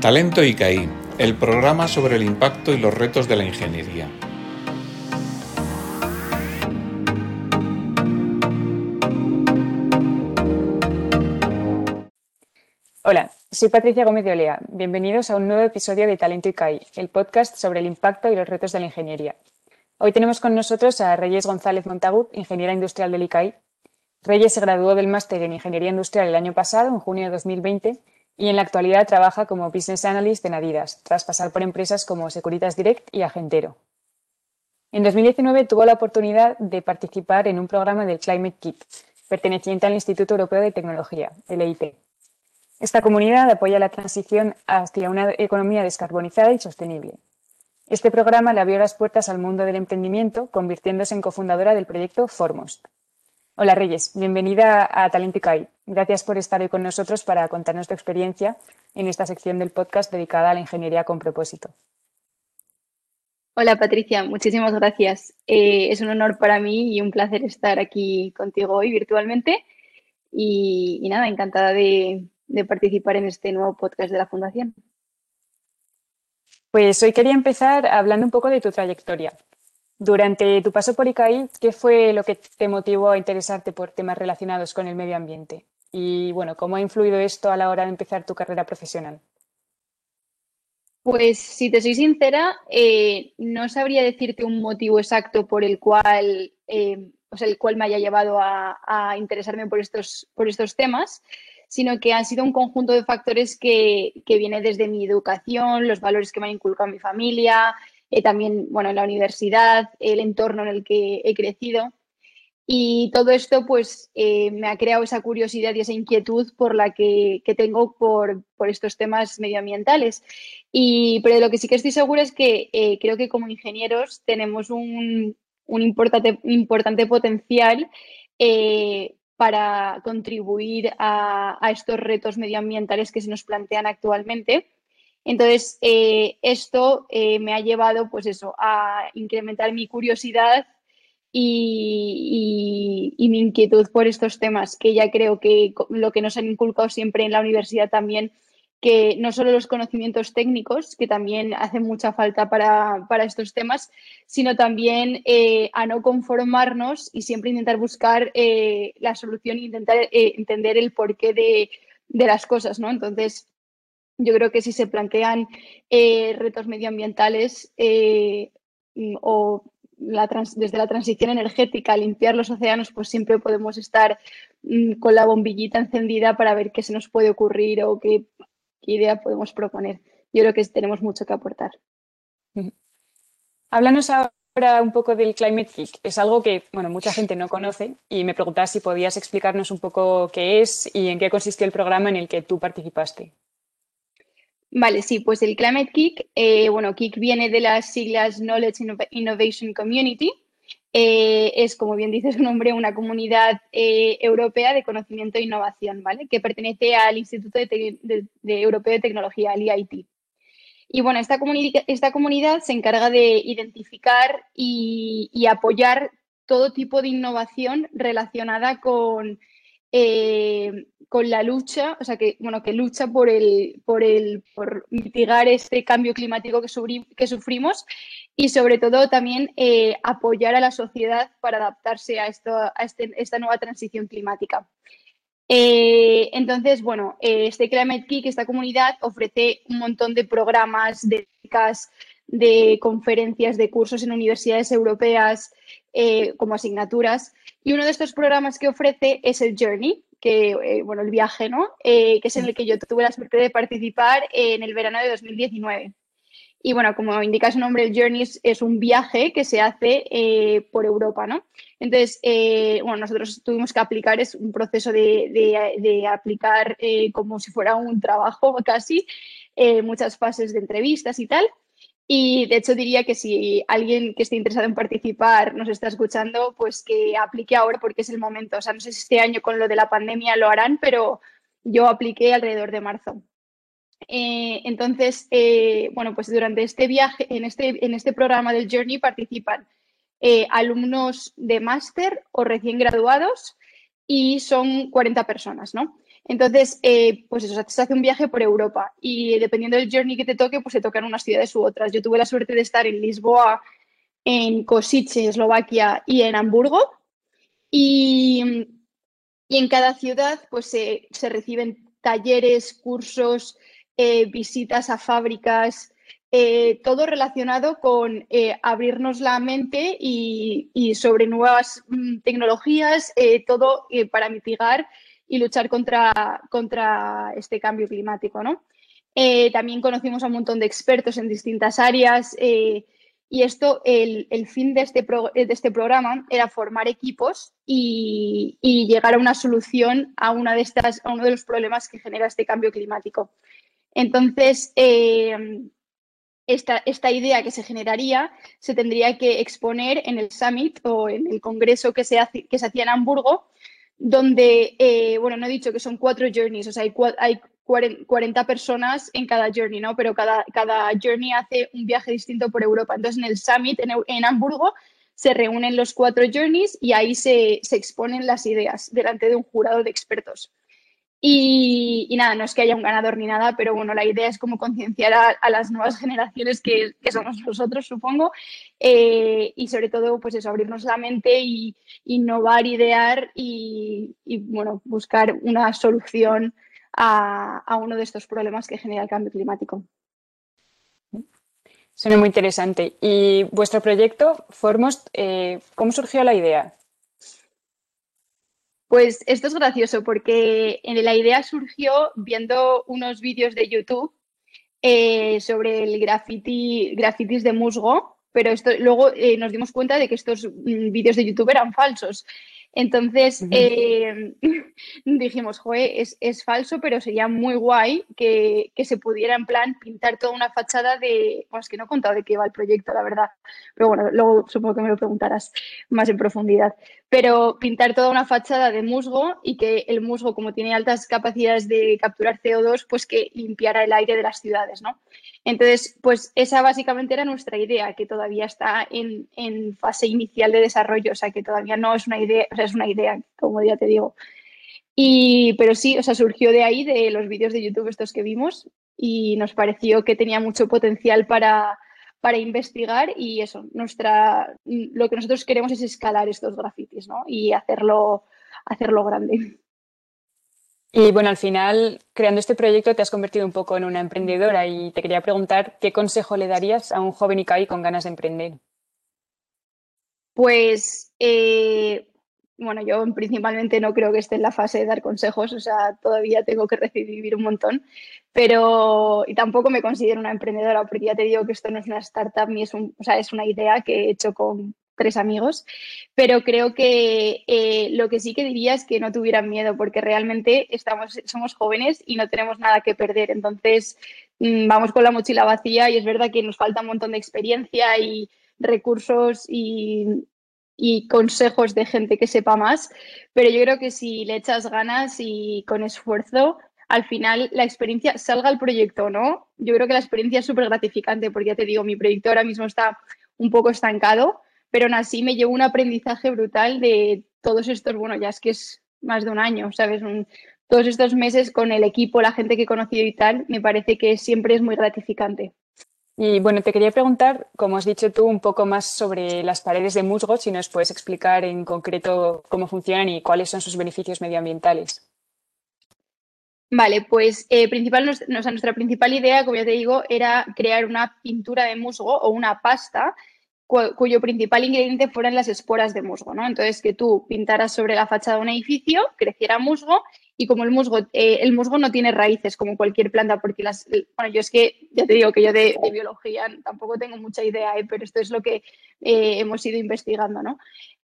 Talento ICAI, el programa sobre el impacto y los retos de la ingeniería. Hola, soy Patricia Gómez de Olea. Bienvenidos a un nuevo episodio de Talento ICAI, el podcast sobre el impacto y los retos de la ingeniería. Hoy tenemos con nosotros a Reyes González Montagut, ingeniera industrial del ICAI. Reyes se graduó del máster en Ingeniería Industrial el año pasado, en junio de 2020, y en la actualidad trabaja como Business Analyst en Adidas, tras pasar por empresas como Securitas Direct y Agentero. En 2019 tuvo la oportunidad de participar en un programa del Climate Kit, perteneciente al Instituto Europeo de Tecnología, el EIT. Esta comunidad apoya la transición hacia una economía descarbonizada y sostenible. Este programa le abrió las puertas al mundo del emprendimiento, convirtiéndose en cofundadora del proyecto Formost. Hola Reyes, bienvenida a Talenticai. Gracias por estar hoy con nosotros para contarnos tu experiencia en esta sección del podcast dedicada a la ingeniería con propósito. Hola Patricia, muchísimas gracias. Eh, es un honor para mí y un placer estar aquí contigo hoy virtualmente. Y, nada, encantada de participar en este nuevo podcast de la Fundación. Pues hoy quería empezar hablando un poco de tu trayectoria. Durante tu paso por ICAI, ¿qué fue lo que te motivó a interesarte por temas relacionados con el medio ambiente? Y bueno, ¿cómo ha influido esto a la hora de empezar tu carrera profesional? Pues si te soy sincera, eh, no sabría decirte un motivo exacto por el cual, eh, el cual me haya llevado a, interesarme por estos, por estos temas sino que han sido un conjunto de factores que, que viene desde mi educación, los valores que me han inculcado mi familia, eh, también, bueno, en la universidad, el entorno en el que he crecido. Y todo esto, pues, eh, me ha creado esa curiosidad y esa inquietud por la que, que tengo por, por, estos temas medioambientales. Y, pero de lo que sí que estoy segura es que eh, creo que como ingenieros tenemos un, un importante, importante potencial eh, para contribuir a, estos retos medioambientales que se nos plantean actualmente. Entonces, esto me ha llevado, pues eso, a incrementar mi curiosidad y, mi inquietud por estos temas, que ya creo que lo que nos han inculcado siempre en la universidad también que no solo los conocimientos técnicos, que también hacen mucha falta para, estos temas, sino también eh, a no conformarnos y siempre intentar buscar eh, la solución e intentar eh, entender el porqué de, las cosas, ¿no? Entonces, yo creo que si se plantean retos medioambientales o desde la transición energética, limpiar los océanos, pues siempre podemos estar mm, con la bombillita encendida para ver qué se nos puede ocurrir o qué idea podemos proponer. Yo creo que tenemos mucho que aportar. Háblanos ahora un poco del Climate Kick. Es algo que bueno, mucha gente no conoce y me preguntaba si podías explicarnos un poco qué es y en qué consistió el programa en el que tú participaste. Vale, sí, pues el Climate Kick, eh, bueno, Kick viene de las siglas Knowledge Innovation Community, eh, es, como bien dice su nombre, una comunidad eh, europea de conocimiento e innovación, ¿vale? Que pertenece al Instituto de Europeo de Tecnología, al EIT. Y bueno, esta, esta comunidad se encarga de identificar y, apoyar todo tipo de innovación relacionada con, con la lucha, o sea, que, bueno, que lucha por, el, por, el, por mitigar este cambio climático que, sufrimos y sobre todo también eh, apoyar a la sociedad para adaptarse a, esto, a este, esta nueva transición climática. Eh, entonces, bueno, eh, este Climate Kick, esta comunidad, ofrece un montón de programas, de de conferencias, de cursos en universidades europeas como asignaturas. Y uno de estos programas que ofrece es el Journey, que, bueno, el viaje, ¿no? que es en el que yo tuve la suerte de participar en el verano de 2019. Y bueno, como indica su nombre, el Journey es, un viaje que se hace eh, por Europa, ¿no? Entonces, eh, bueno, nosotros tuvimos que aplicar, es un proceso de, aplicar eh, como si fuera un trabajo casi, muchas fases de entrevistas y tal. Y de hecho diría que si alguien que esté interesado en participar nos está escuchando, pues que aplique ahora porque es el momento. O sea, no sé si este año con lo de la pandemia lo harán, pero yo apliqué alrededor de marzo. Eh, entonces, eh, bueno, pues durante este viaje, en este, en este programa del Journey participan eh, alumnos de máster o recién graduados y son 40 personas, ¿no? Entonces, eh, pues eso, se hace un viaje por Europa y dependiendo del journey que te toque, pues se tocan unas ciudades u otras. Yo tuve la suerte de estar en Lisboa, en Kosice, Eslovaquia y en Hamburgo. Y, en cada ciudad, pues se, reciben talleres, cursos, eh, visitas a fábricas, eh, todo relacionado con abrirnos la mente y, y sobre nuevas mm, tecnologías, todo para mitigar y luchar contra, contra este cambio climático. ¿no? Eh, también conocimos a un montón de expertos en distintas áreas eh, y esto, el, fin de este, de este, programa era formar equipos y, llegar a una solución a, una de estas, a uno de los problemas que genera este cambio climático. Entonces, eh, esta, esta, idea que se generaría se tendría que exponer en el summit o en el congreso que se, hace, que se hacía en Hamburgo donde, eh, bueno, no he dicho que son cuatro journeys, o sea, hay, hay 40 personas en cada journey, ¿no? Pero cada, cada journey hace un viaje distinto por Europa. Entonces, en el summit en, en Hamburgo se reúnen los cuatro journeys y ahí se, se exponen las ideas delante de un jurado de expertos. Y, nada, no es que haya un ganador ni nada, pero bueno, la idea es como concienciar a, las nuevas generaciones que, somos nosotros, supongo, eh, y sobre todo, pues eso, abrirnos la mente y innovar, idear y, bueno, buscar una solución a, uno de estos problemas que genera el cambio climático. Suena muy interesante. ¿Y vuestro proyecto, Formos, eh, cómo surgió la idea? Pues esto es gracioso porque la idea surgió viendo unos vídeos de YouTube eh, sobre el graffiti, grafitis de musgo, pero esto, luego eh, nos dimos cuenta de que estos mm, vídeos de YouTube eran falsos. Entonces eh, dijimos, joder, es, falso, pero sería muy guay que, se pudiera en plan pintar toda una fachada de, pues que no he contado de qué va el proyecto, la verdad, pero bueno, luego supongo que me lo preguntarás más en profundidad. Pero pintar toda una fachada de musgo y que el musgo, como tiene altas capacidades de capturar CO2, pues que limpiara el aire de las ciudades, ¿no? Entonces, pues esa básicamente era nuestra idea, que todavía está en, fase inicial de desarrollo, o sea, que todavía no es una idea, o sea, es una idea, como ya te digo. Y, pero sí, o sea, surgió de ahí, de los vídeos de YouTube estos que vimos, y nos pareció que tenía mucho potencial para, para investigar y eso, nuestra, lo que nosotros queremos es escalar estos grafitis, ¿no? Y hacerlo, hacerlo grande. Y bueno, al final, creando este proyecto te has convertido un poco en una emprendedora y te quería preguntar qué consejo le darías a un joven ICAI con ganas de emprender. Pues, eh, bueno, yo principalmente no creo que esté en la fase de dar consejos, o sea, todavía tengo que recibir un montón, pero y tampoco me considero una emprendedora, porque ya te digo que esto no es una startup ni es, un, o sea, es una idea que he hecho con, tres amigos, pero creo que eh, lo que sí que diría es que no tuvieran miedo, porque realmente estamos, somos jóvenes y no tenemos nada que perder. Entonces, mm, vamos con la mochila vacía y es verdad que nos falta un montón de experiencia y recursos y, y consejos de gente que sepa más, pero yo creo que si le echas ganas y con esfuerzo, al final la experiencia, salga el proyecto no, yo creo que la experiencia es súper gratificante porque ya te digo, mi proyecto ahora mismo está un poco estancado, pero aún así me llevo un aprendizaje brutal de todos estos, bueno, ya es que es más de un año, ¿sabes? todos estos meses con el equipo, la gente que he conocido y tal, me parece que siempre es muy gratificante. Y bueno, te quería preguntar, como has dicho tú, un poco más sobre las paredes de musgo, si nos puedes explicar en concreto cómo funcionan y cuáles son sus beneficios medioambientales. Vale, pues eh, principal, nuestra principal idea, como ya te digo, era crear una pintura de musgo o una pasta cuyo principal ingrediente fueran las esporas de musgo, ¿no? Entonces, que tú pintaras sobre la fachada de un edificio, creciera musgo y como el musgo, eh, el musgo no tiene raíces como cualquier planta, porque las, bueno, yo es que, ya te digo que yo de, biología tampoco tengo mucha idea, ¿eh? pero esto es lo que eh, hemos ido investigando, ¿no?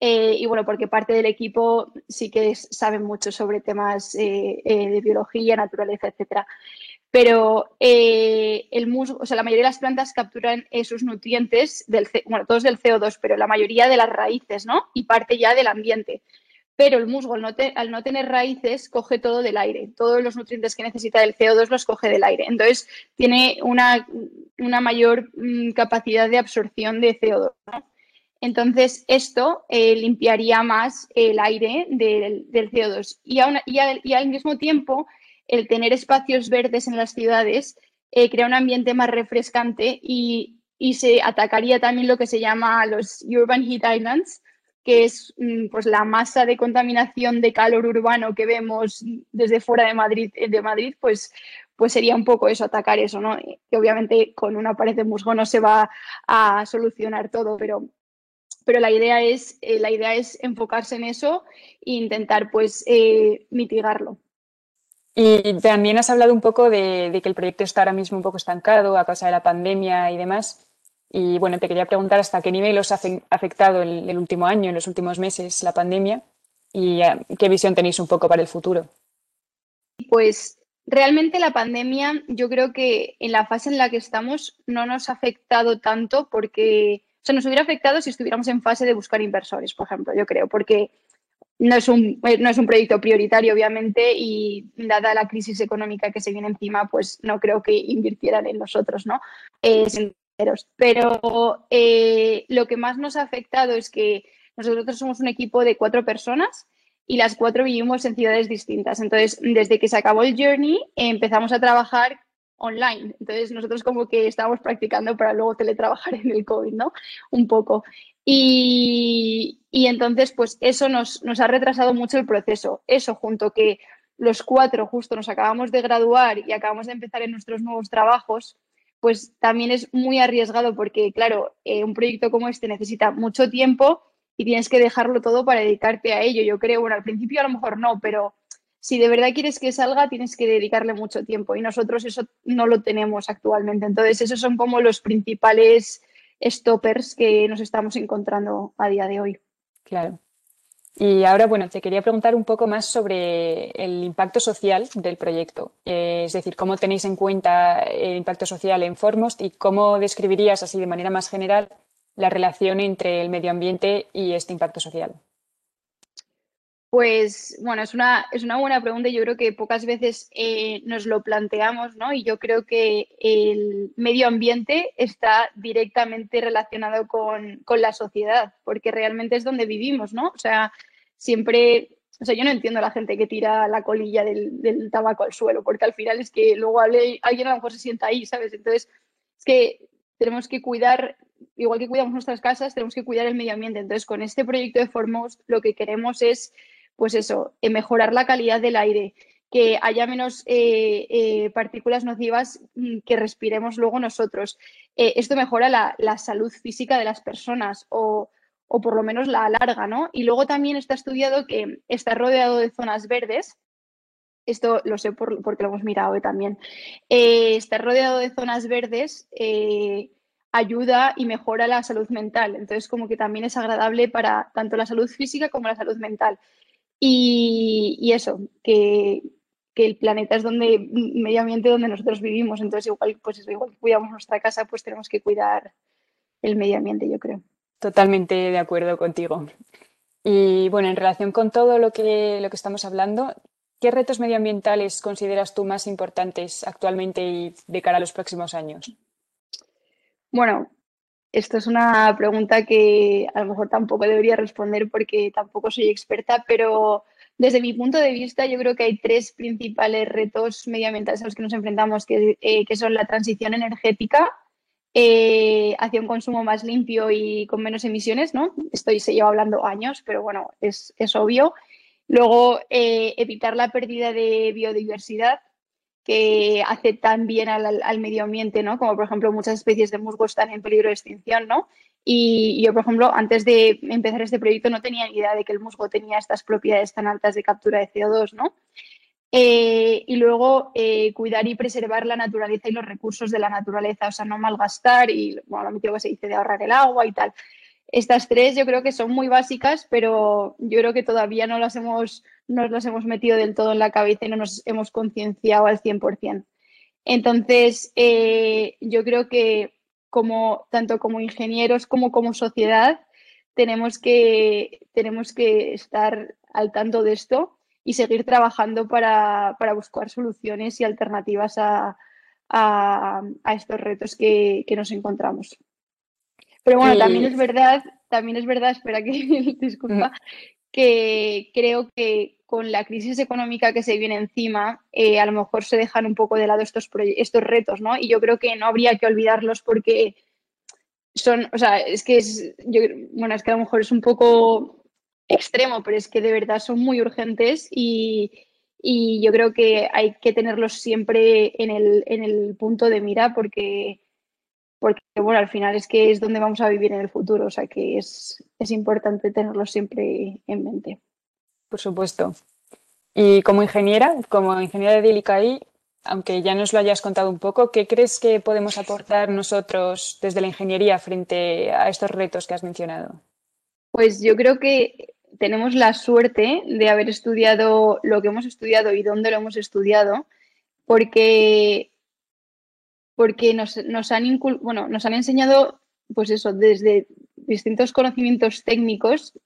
y bueno, porque parte del equipo sí que sabe mucho sobre temas de biología, naturaleza, etcétera pero eh, el musgo, o sea, la mayoría de las plantas capturan esos nutrientes, del, bueno, todos del CO2, pero la mayoría de las raíces, ¿no? Y parte ya del ambiente. Pero el musgo, al no, tener raíces, coge todo del aire. Todos los nutrientes que necesita del CO2 los coge del aire. Entonces, tiene una, mayor mm, capacidad de absorción de CO2. Entonces, esto eh, limpiaría más el aire del, CO2. Y, y, al, mismo tiempo, el tener espacios verdes en las ciudades eh, crea un ambiente más refrescante y, se atacaría también lo que se llama los Urban Heat Islands, que es mm, pues, la masa de contaminación de calor urbano que vemos desde fuera de Madrid, de Madrid pues, pues sería un poco eso, atacar eso, ¿no? Que obviamente con una pared de musgo no se va a solucionar todo, pero pero la idea es, eh, la idea es enfocarse en eso e intentar pues eh, mitigarlo. Y también has hablado un poco de, que el proyecto está ahora mismo un poco estancado a causa de la pandemia y demás. Y bueno, te quería preguntar hasta qué nivel os ha afectado el, último año, en los últimos meses, la pandemia y eh, qué visión tenéis un poco para el futuro. Pues realmente la pandemia, yo creo que en la fase en la que estamos no nos ha afectado tanto porque o sea, nos hubiera afectado si estuviéramos en fase de buscar inversores, por ejemplo, yo creo, porque no es un, eh, no es un proyecto prioritario, obviamente, y dada la crisis económica que se viene encima, pues no creo que invirtieran en nosotros, ¿no? Eh, Pero eh, lo que más nos ha afectado es que nosotros somos un equipo de cuatro personas y las cuatro vivimos en ciudades distintas. Entonces, desde que se acabó el journey, empezamos a trabajar online. Entonces nosotros como que estábamos practicando para luego teletrabajar en el COVID, ¿no? Un poco. Y, entonces pues eso nos, nos, ha retrasado mucho el proceso. Eso junto que los cuatro justo nos acabamos de graduar y acabamos de empezar en nuestros nuevos trabajos, pues también es muy arriesgado porque, claro, eh, un proyecto como este necesita mucho tiempo y tienes que dejarlo todo para dedicarte a ello. Yo creo, bueno, al principio a lo mejor no, pero si de verdad quieres que salga, tienes que dedicarle mucho tiempo y nosotros eso no lo tenemos actualmente. Entonces, esos son como los principales stoppers que nos estamos encontrando a día de hoy. Claro. Y ahora, bueno, te quería preguntar un poco más sobre el impacto social del proyecto. Eh, es decir, cómo tenéis en cuenta el impacto social en Formost y cómo describirías así de manera más general la relación entre el medio ambiente y este impacto social. Pues bueno, es una, es una buena pregunta yo creo que pocas veces eh, nos lo planteamos, ¿no? Y yo creo que el medio ambiente está directamente relacionado con, la sociedad, porque realmente es donde vivimos, ¿no? O sea, siempre, o sea, yo no entiendo a la gente que tira la colilla del, tabaco al suelo, porque al final es que luego alguien a lo mejor se sienta ahí, ¿sabes? Entonces, es que tenemos que cuidar, igual que cuidamos nuestras casas, tenemos que cuidar el medio ambiente. Entonces, con este proyecto de Formos, lo que queremos es pues eso, eh, mejorar la calidad del aire, que haya menos eh, eh, partículas nocivas mm, que respiremos luego nosotros. esto mejora la, salud física de las personas o, por lo menos la alarga, ¿no? Y luego también está estudiado que está rodeado de zonas verdes. Esto lo sé porque lo hemos mirado también. está rodeado de zonas verdes ayuda y mejora la salud mental. Entonces, como que también es agradable para tanto la salud física como la salud mental. Y, eso, que, el planeta es donde, medio ambiente donde nosotros vivimos. Entonces, igual, pues igual que cuidamos nuestra casa, pues tenemos que cuidar el medio ambiente, yo creo. Totalmente de acuerdo contigo. Y bueno, en relación con todo lo que, lo que estamos hablando, ¿qué retos medioambientales consideras tú más importantes actualmente y de cara a los próximos años? Bueno, esto es una pregunta que a lo mejor tampoco debería responder porque tampoco soy experta, pero desde mi punto de vista yo creo que hay tres principales retos medioambientales a los que nos enfrentamos, que, eh, son la transición energética eh, hacia un consumo más limpio y con menos emisiones, ¿no? Esto se lleva hablando años, pero bueno, es, obvio. Luego, eh, evitar la pérdida de biodiversidad, que hace tan bien al, medio ambiente, ¿no? Como por ejemplo muchas especies de musgo están en peligro de extinción, ¿no? Y, yo, por ejemplo, antes de empezar este proyecto no tenía ni idea de que el musgo tenía estas propiedades tan altas de captura de CO2, ¿no? Eh, y luego eh, cuidar y preservar la naturaleza y los recursos de la naturaleza, o sea, no malgastar y, bueno, lo que se dice de ahorrar el agua y tal. Estas tres yo creo que son muy básicas, pero yo creo que todavía no las hemos, no las hemos metido del todo en la cabeza y no nos hemos concienciado al 100%. Entonces, eh, yo creo que como, tanto como ingenieros como como sociedad tenemos que, tenemos que estar al tanto de esto y seguir trabajando para, buscar soluciones y alternativas a, estos retos que nos encontramos. Pero bueno, también es verdad, también es verdad, espera que disculpa, que creo que con la crisis económica que se viene encima, eh, a lo mejor se dejan un poco de lado estos, estos retos, ¿no? Y yo creo que no habría que olvidarlos porque son, o sea, es que es, yo, bueno, es que a lo mejor es un poco extremo, pero es que de verdad son muy urgentes y, y yo creo que hay que tenerlos siempre en el, en el punto de mira porque, porque, bueno, al final es que es donde vamos a vivir en el futuro, o sea que es, es importante tenerlos siempre en mente. Por supuesto. Y como ingeniera, como ingeniera de DILICAI, aunque ya nos lo hayas contado un poco, ¿qué crees que podemos aportar nosotros desde la ingeniería frente a estos retos que has mencionado? Pues yo creo que tenemos la suerte de haber estudiado lo que hemos estudiado y dónde lo hemos estudiado, porque, porque nos, nos han, bueno, nos han enseñado, pues eso, desde distintos conocimientos técnicos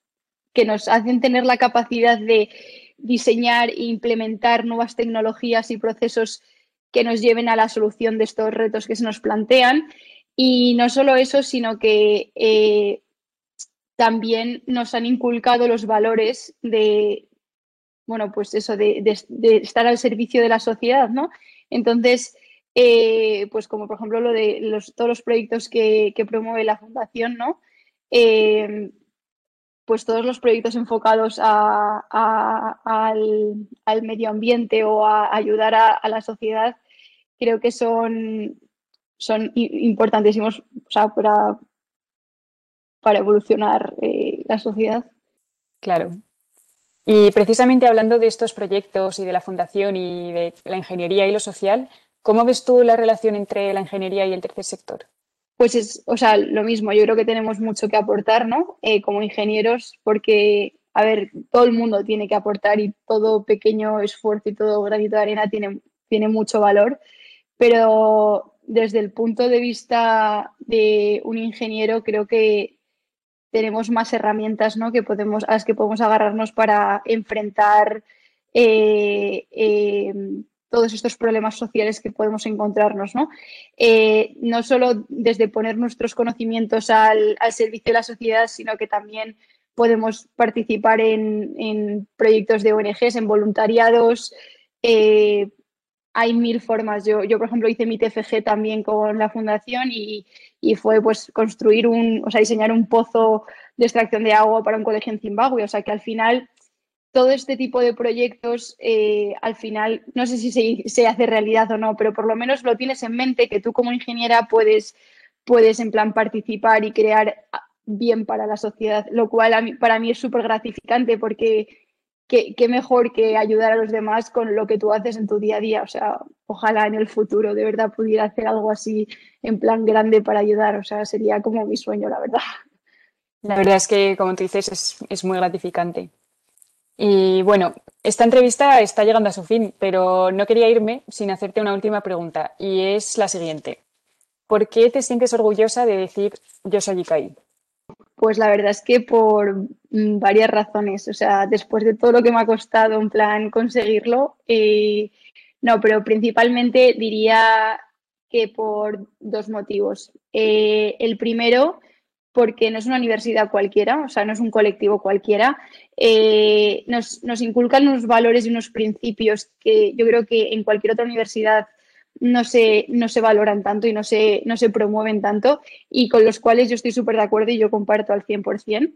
que nos hacen tener la capacidad de diseñar e implementar nuevas tecnologías y procesos que nos lleven a la solución de estos retos que se nos plantean. Y no solo eso, sino que eh, también nos han inculcado los valores de, bueno, pues eso, de, estar al servicio de la sociedad, ¿no? Entonces, eh, pues como por ejemplo lo de los, todos los proyectos que, promueve la Fundación, ¿no? Eh, pues todos los proyectos enfocados al, medio ambiente o a ayudar a, la sociedad, creo que son, son importantísimos para, para evolucionar eh, la sociedad. Claro. Y precisamente hablando de estos proyectos y de la fundación y de la ingeniería y lo social, ¿cómo ves tú la relación entre la ingeniería y el tercer sector? pues es, o sea, lo mismo, yo creo que tenemos mucho que aportar, ¿no? Eh, como ingenieros, porque, a ver, todo el mundo tiene que aportar y todo pequeño esfuerzo y todo granito de arena tiene, tiene mucho valor, pero desde el punto de vista de un ingeniero, creo que tenemos más herramientas, ¿no? Que podemos, a las que podemos agarrarnos para enfrentar eh, eh, todos estos problemas sociales que podemos encontrarnos, ¿no? Eh, no solo desde poner nuestros conocimientos al, servicio de la sociedad, sino que también podemos participar en, proyectos de ONGs, en voluntariados. Eh, hay mil formas. Yo, yo, por ejemplo, hice mi TFG también con la fundación y, y, fue pues construir un, o sea, diseñar un pozo de extracción de agua para un colegio en Zimbabue. O sea, que al final todo este tipo de proyectos, eh, al final, no sé si se, hace realidad o no, pero por lo menos lo tienes en mente que tú como ingeniera puedes, puedes en plan participar y crear bien para la sociedad, lo cual para mí es súper gratificante porque qué, mejor que ayudar a los demás con lo que tú haces en tu día a día. O sea, ojalá en el futuro de verdad pudiera hacer algo así en plan grande para ayudar. O sea, sería como mi sueño, la verdad. La verdad es que, como tú dices, es, es muy gratificante. Y bueno, esta entrevista está llegando a su fin, pero no quería irme sin hacerte una última pregunta y es la siguiente. ¿Por qué te sientes orgullosa de decir yo soy ICAI? Pues la verdad es que por mm, varias razones. O sea, después de todo lo que me ha costado en plan conseguirlo, eh, no, pero principalmente diría que por dos motivos. Eh, el primero porque no es una universidad cualquiera, o sea, no es un colectivo cualquiera. Eh, nos, inculcan unos valores y unos principios que yo creo que en cualquier otra universidad no se, no se valoran tanto y no se, no se promueven tanto y con los cuales yo estoy súper de acuerdo y yo comparto al 100%.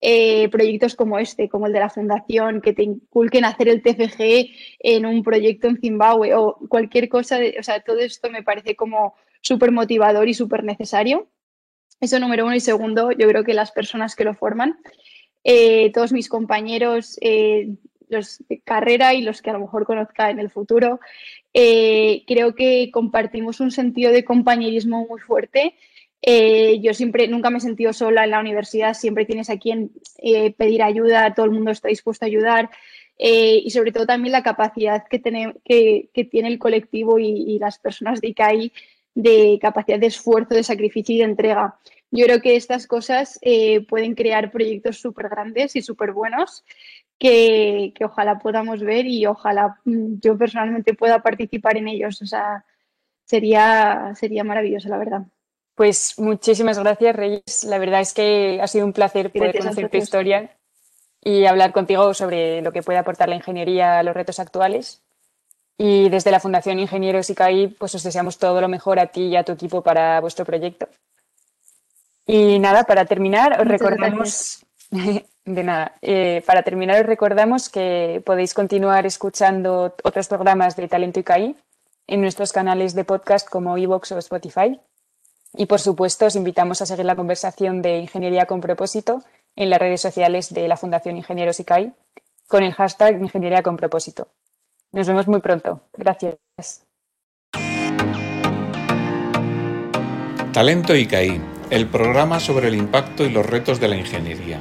Eh, proyectos como este, como el de la fundación, que te inculquen hacer el TFG en un proyecto en Zimbabue o cualquier cosa, o sea, todo esto me parece como súper motivador y súper necesario. Eso número uno. Y segundo, yo creo que las personas que lo forman, eh, todos mis compañeros, eh, los de carrera y los que a lo mejor conozca en el futuro, eh, creo que compartimos un sentido de compañerismo muy fuerte. yo siempre, nunca me he sentido sola en la universidad, siempre tienes a quien pedir ayuda, todo el mundo está dispuesto a ayudar. y sobre todo también la capacidad que tiene, que, tiene el colectivo y, y las personas de ICAI de capacidad de esfuerzo, de sacrificio y de entrega. Yo creo que estas cosas eh, pueden crear proyectos súper grandes y súper buenos que, ojalá podamos ver y ojalá mm, yo personalmente pueda participar en ellos. O sea, sería, sería maravilloso, la verdad. Pues muchísimas gracias, Reyes. La verdad es que ha sido un placer poder conocer tu historia y hablar contigo sobre lo que puede aportar la ingeniería a los retos actuales. Y desde la Fundación Ingenieros ICAI, pues os deseamos todo lo mejor a ti y a tu equipo para vuestro proyecto. Y nada, para terminar, os recordamos. De nada. Eh, para terminar, os recordamos que podéis continuar escuchando otros programas de Talento ICAI en nuestros canales de podcast como iVoox o Spotify. Y por supuesto, os invitamos a seguir la conversación de Ingeniería con propósito en las redes sociales de la Fundación Ingenieros ICAI con el hashtag Ingeniería con propósito. Nos vemos muy pronto. Gracias. Talento ICAI, el programa sobre el impacto y los retos de la ingeniería.